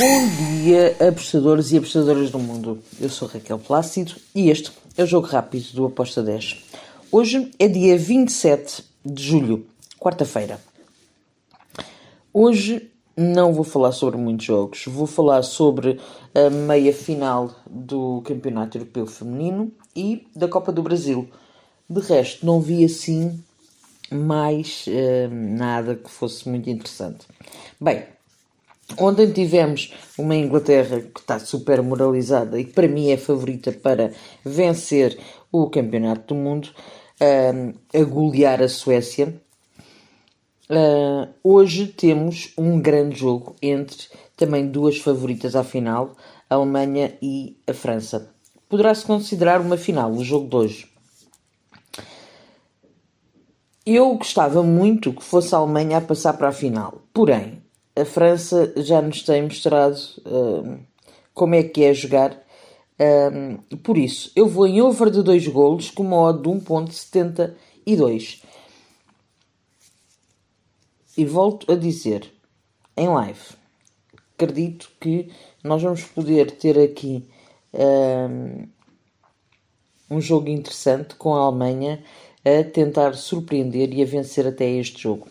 Bom dia, apostadores e apostadoras do mundo. Eu sou Raquel Plácido e este é o Jogo Rápido do Aposta 10. Hoje é dia 27 de julho, quarta-feira. Hoje não vou falar sobre muitos jogos, vou falar sobre a meia final do Campeonato Europeu Feminino e da Copa do Brasil. De resto, não vi assim mais uh, nada que fosse muito interessante. Bem, Ontem tivemos uma Inglaterra que está super moralizada e que para mim é favorita para vencer o Campeonato do Mundo, a golear a Suécia. Uh, hoje temos um grande jogo entre também duas favoritas à final, a Alemanha e a França. Poderá-se considerar uma final, o jogo de hoje. Eu gostava muito que fosse a Alemanha a passar para a final, porém, a França já nos tem mostrado uh, como é que é jogar. Uh, por isso, eu vou em over de 2 golos com uma odd de 1.72. E volto a dizer, em live, acredito que nós vamos poder ter aqui uh, um jogo interessante com a Alemanha a tentar surpreender e a vencer até este jogo.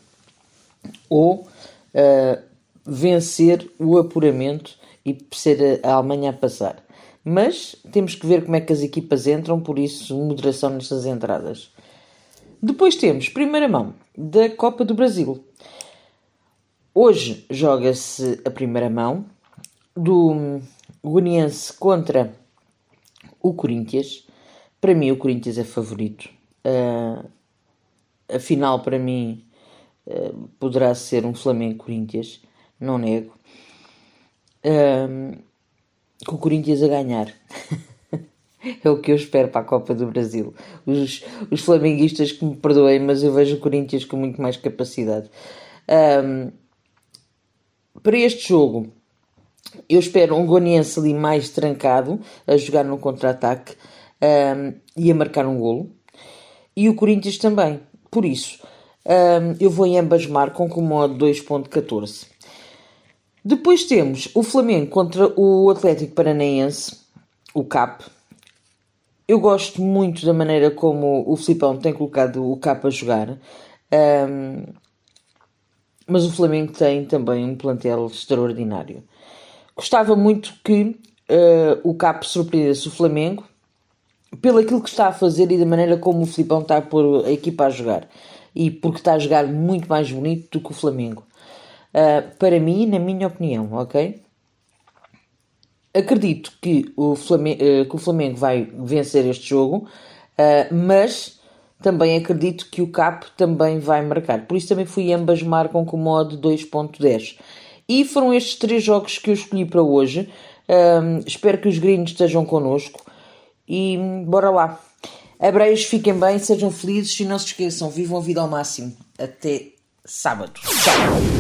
Ou uh, vencer o apuramento e ser a Alemanha a passar. Mas temos que ver como é que as equipas entram, por isso, moderação nestas entradas. Depois temos primeira mão da Copa do Brasil. Hoje joga-se a primeira mão do Goianiense contra o Corinthians. Para mim, o Corinthians é favorito. Uh, a final, para mim, uh, poderá ser um Flamengo-Corinthians não nego. Um, com o Corinthians a ganhar. é o que eu espero para a Copa do Brasil. Os, os flamenguistas que me perdoem, mas eu vejo o Corinthians com muito mais capacidade. Um, para este jogo, eu espero um Goniense ali mais trancado, a jogar no contra-ataque um, e a marcar um golo. E o Corinthians também. Por isso, um, eu vou em ambas marcam com o modo 2.14. Depois temos o Flamengo contra o Atlético Paranaense, o CAP. Eu gosto muito da maneira como o Filipão tem colocado o CAP a jogar. Um, mas o Flamengo tem também um plantel extraordinário. Gostava muito que uh, o CAP surpreendesse o Flamengo pelo aquilo que está a fazer e da maneira como o Filipão está a pôr a equipa a jogar. E porque está a jogar muito mais bonito do que o Flamengo uh, para mim, na minha opinião, ok? Acredito que o Flamengo, uh, que o Flamengo vai vencer este jogo, uh, mas também acredito que o Cap também vai marcar. Por isso também fui ambas marcam com o modo 2.10. E foram estes três jogos que eu escolhi para hoje. espero que os gringos estejam connosco. E bora lá. Abreios, fiquem bem, sejam felizes e não se esqueçam, vivam a vida ao máximo. Até sábado. Tchau.